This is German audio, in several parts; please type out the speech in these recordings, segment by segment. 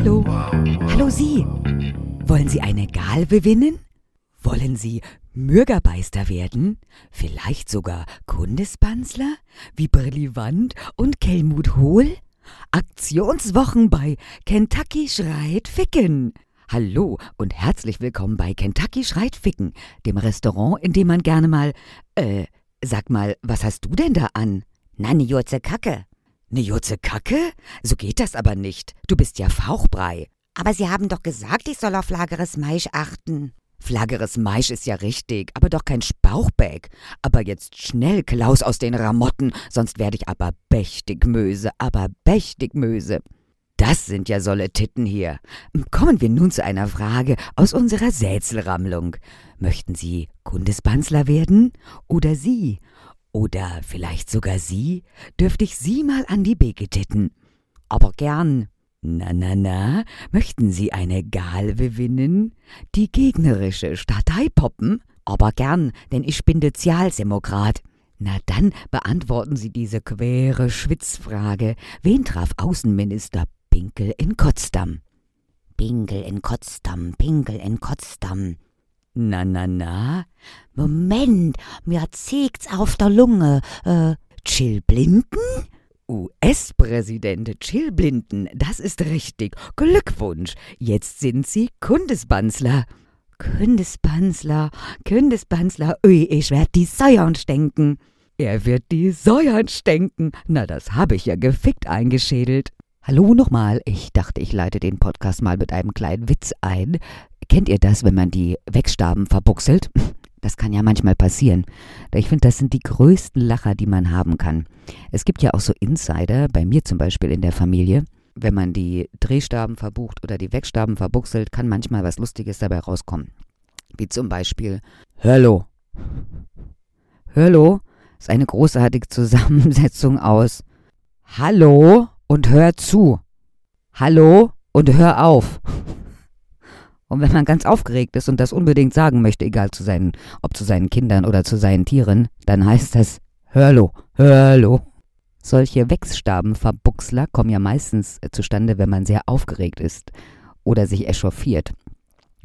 Hallo, hallo Sie. Wollen Sie eine Galbe gewinnen? Wollen Sie Mürgerbeister werden? Vielleicht sogar Kundespanzler? Wie Brilliwand und Kelmut Hohl? Aktionswochen bei Kentucky schreit Ficken. Hallo und herzlich willkommen bei Kentucky schreit Ficken, dem Restaurant, in dem man gerne mal, äh, sag mal, was hast du denn da an? Na, ne Jurze Kacke. Ne Jutze Kacke? So geht das aber nicht. Du bist ja Fauchbrei. Aber Sie haben doch gesagt, ich soll auf lageres Maisch achten. Flageres Maisch ist ja richtig, aber doch kein Spauchbäck. Aber jetzt schnell, Klaus, aus den Ramotten, sonst werde ich aber bächtig Möse, aber bächtig Möse. Das sind ja solle Titten hier. Kommen wir nun zu einer Frage aus unserer Sätzelrammlung. Möchten Sie Kundespanzler werden? Oder Sie? Oder vielleicht sogar Sie? Dürfte ich Sie mal an die Beke titten? Aber gern. Na, na, na, möchten Sie eine Galve gewinnen? Die gegnerische Stadtei poppen? Aber gern, denn ich bin Sozialdemokrat. Na dann beantworten Sie diese quere Schwitzfrage. Wen traf Außenminister Pinkel in Kotzdam? Pinkel in Kotzdam, Pinkel in Kotzdam. Na, na, na? Moment, mir zieht's auf der Lunge. Äh, Chill Blinden? US-Präsident Chill Blinden, das ist richtig. Glückwunsch. Jetzt sind Sie Kundesbanzler. Kundesbanzler, Kundesbanzler, ui, ich werd die Säuern stenken. Er wird die Säuern stenken. Na, das habe ich ja gefickt eingeschädelt. Hallo nochmal, ich dachte, ich leite den Podcast mal mit einem kleinen Witz ein. Kennt ihr das, wenn man die Wegstaben verbuchselt? Das kann ja manchmal passieren. Ich finde, das sind die größten Lacher, die man haben kann. Es gibt ja auch so Insider, bei mir zum Beispiel in der Familie. Wenn man die Drehstaben verbucht oder die Wegstaben verbuchselt, kann manchmal was Lustiges dabei rauskommen. Wie zum Beispiel Hörlo. Hörlo ist eine großartige Zusammensetzung aus Hallo und hör zu. Hallo und hör auf. Und wenn man ganz aufgeregt ist und das unbedingt sagen möchte, egal zu seinen, ob zu seinen Kindern oder zu seinen Tieren, dann heißt das Hörlo, Hörlo. Solche Wechsstabenverbuchsler kommen ja meistens zustande, wenn man sehr aufgeregt ist oder sich echauffiert.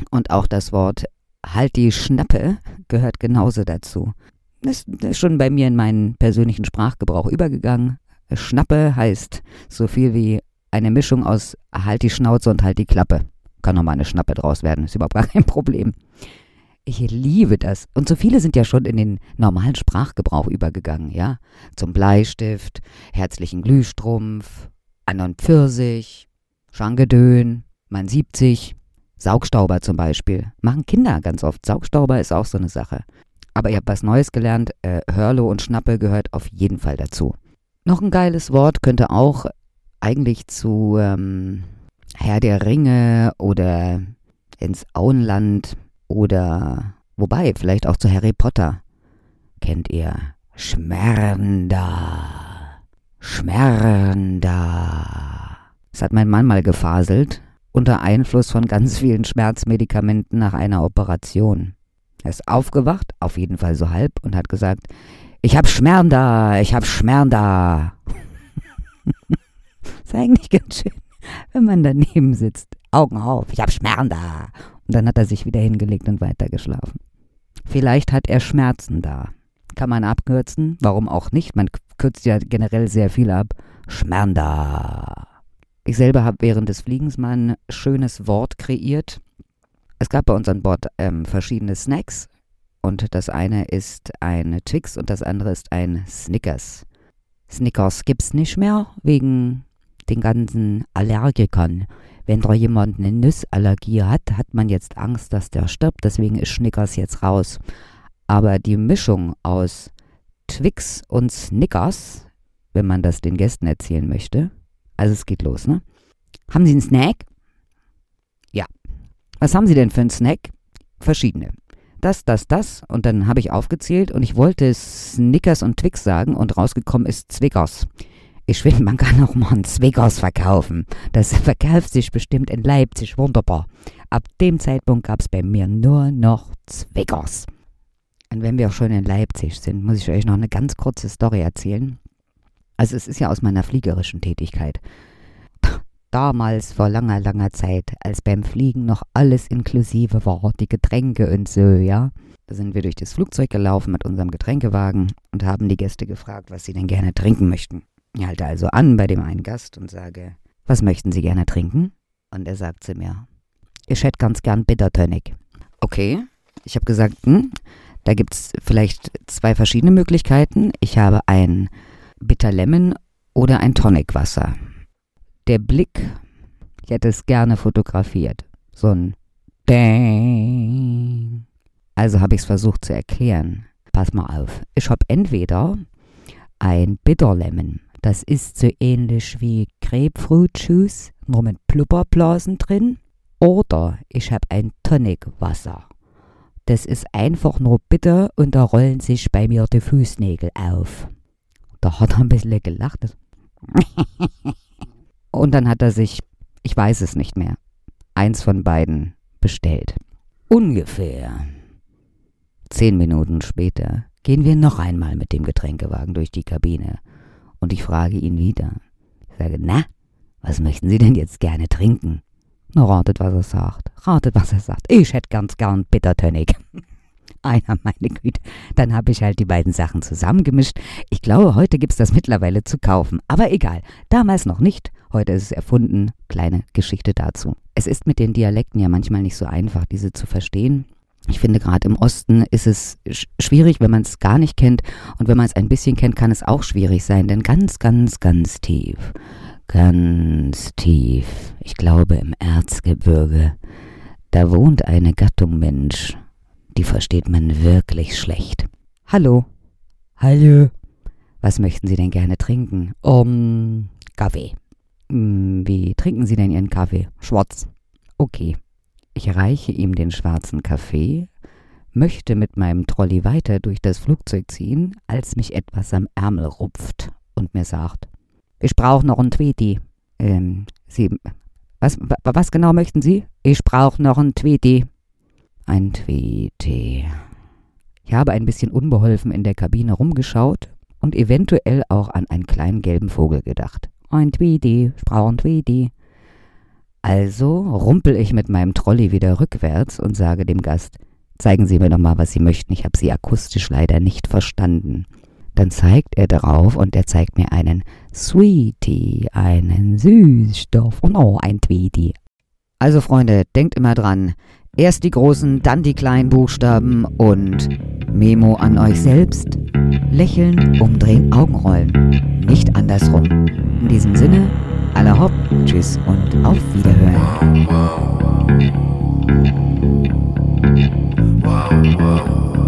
Und auch das Wort Halt die Schnappe gehört genauso dazu. Das ist schon bei mir in meinen persönlichen Sprachgebrauch übergegangen. Schnappe heißt so viel wie eine Mischung aus Halt die Schnauze und Halt die Klappe. Kann noch mal eine Schnappe draus werden, ist überhaupt gar kein Problem. Ich liebe das. Und so viele sind ja schon in den normalen Sprachgebrauch übergegangen, ja? Zum Bleistift, herzlichen Glühstrumpf, an und Pfirsich, Schangedön, man 70, Saugstauber zum Beispiel. Machen Kinder ganz oft. Saugstauber ist auch so eine Sache. Aber ihr habt was Neues gelernt. Äh, Hörlo und Schnappe gehört auf jeden Fall dazu. Noch ein geiles Wort könnte auch eigentlich zu ähm, Herr der Ringe oder ins Auenland oder wobei, vielleicht auch zu Harry Potter. Kennt ihr Schmernder? Schmernder. Das hat mein Mann mal gefaselt, unter Einfluss von ganz vielen Schmerzmedikamenten nach einer Operation. Er ist aufgewacht, auf jeden Fall so halb, und hat gesagt, ich hab Schmernder, ich hab Schmernder. ist eigentlich ganz schön wenn man daneben sitzt. Augen auf, ich habe Schmerzen da. Und dann hat er sich wieder hingelegt und weitergeschlafen. Vielleicht hat er Schmerzen da. Kann man abkürzen? Warum auch nicht? Man kürzt ja generell sehr viel ab. Schmerzen da. Ich selber habe während des Fliegens mal ein schönes Wort kreiert. Es gab bei uns an Bord ähm, verschiedene Snacks. Und das eine ist ein Twix und das andere ist ein Snickers. Snickers gibt's nicht mehr wegen den ganzen Allergikern. Wenn da jemand eine Nussallergie hat, hat man jetzt Angst, dass der stirbt. Deswegen ist Schnickers jetzt raus. Aber die Mischung aus Twix und Snickers, wenn man das den Gästen erzählen möchte, also es geht los, ne? Haben Sie einen Snack? Ja. Was haben Sie denn für einen Snack? Verschiedene. Das, das, das. Und dann habe ich aufgezählt und ich wollte Snickers und Twix sagen und rausgekommen ist Zwickers. Ich finde, man kann auch mal einen Zwickers verkaufen. Das verkauft sich bestimmt in Leipzig wunderbar. Ab dem Zeitpunkt gab es bei mir nur noch Zwickers. Und wenn wir auch schon in Leipzig sind, muss ich euch noch eine ganz kurze Story erzählen. Also es ist ja aus meiner fliegerischen Tätigkeit. damals vor langer, langer Zeit, als beim Fliegen noch alles inklusive war, die Getränke und so, ja. Da sind wir durch das Flugzeug gelaufen mit unserem Getränkewagen und haben die Gäste gefragt, was sie denn gerne trinken möchten. Ich halte also an bei dem einen Gast und sage, was möchten Sie gerne trinken? Und er sagt zu mir, ich hätte ganz gern Bitter Tonic. Okay, ich habe gesagt, hm, da gibt es vielleicht zwei verschiedene Möglichkeiten. Ich habe ein Bitter Lemon oder ein Tonicwasser. Der Blick, ich hätte es gerne fotografiert. So ein Dang. Also habe ich es versucht zu erklären. Pass mal auf. Ich habe entweder ein Bitter Lemon. Das ist so ähnlich wie Grapefruit Juice, nur mit Blubberblasen drin. Oder ich habe ein Tonicwasser. Das ist einfach nur bitter und da rollen sich bei mir die Fußnägel auf. Da hat er ein bisschen gelacht. und dann hat er sich, ich weiß es nicht mehr, eins von beiden bestellt. Ungefähr zehn Minuten später gehen wir noch einmal mit dem Getränkewagen durch die Kabine und ich frage ihn wieder. Ich sage, na, was möchten Sie denn jetzt gerne trinken? Na, ratet, was er sagt. Ratet, was er sagt. Ich hätte ganz gern Bittertonic. Einer, meine Güte. Dann habe ich halt die beiden Sachen zusammengemischt. Ich glaube, heute gibt es das mittlerweile zu kaufen. Aber egal. Damals noch nicht. Heute ist es erfunden. Kleine Geschichte dazu. Es ist mit den Dialekten ja manchmal nicht so einfach, diese zu verstehen. Ich finde, gerade im Osten ist es schwierig, wenn man es gar nicht kennt. Und wenn man es ein bisschen kennt, kann es auch schwierig sein. Denn ganz, ganz, ganz tief Ganz tief, ich glaube im Erzgebirge, da wohnt eine Gattung Mensch, die versteht man wirklich schlecht. Hallo. Hallo. Was möchten Sie denn gerne trinken? Um, Kaffee. Hm, wie trinken Sie denn Ihren Kaffee? Schwarz. Okay. Ich reiche ihm den schwarzen Kaffee, möchte mit meinem Trolley weiter durch das Flugzeug ziehen, als mich etwas am Ärmel rupft und mir sagt, ich brauche noch ein Tweety. Ähm, Sie, was, was genau möchten Sie? Ich brauche noch ein Tweety. Ein Tweety. Ich habe ein bisschen unbeholfen in der Kabine rumgeschaut und eventuell auch an einen kleinen gelben Vogel gedacht. Ein Tweety, ich brauche ein Tweety. Also rumpel ich mit meinem Trolley wieder rückwärts und sage dem Gast, zeigen Sie mir doch mal, was Sie möchten, ich habe Sie akustisch leider nicht verstanden. Dann zeigt er darauf und er zeigt mir einen Sweetie, einen Süßstoff und oh, ein Tweety. Also Freunde, denkt immer dran, erst die großen, dann die kleinen Buchstaben und Memo an euch selbst. Lächeln, umdrehen, Augenrollen. Nicht andersrum. In diesem Sinne, aller Hopp, tschüss und auf Wiederhören. Wow, wow. Wow,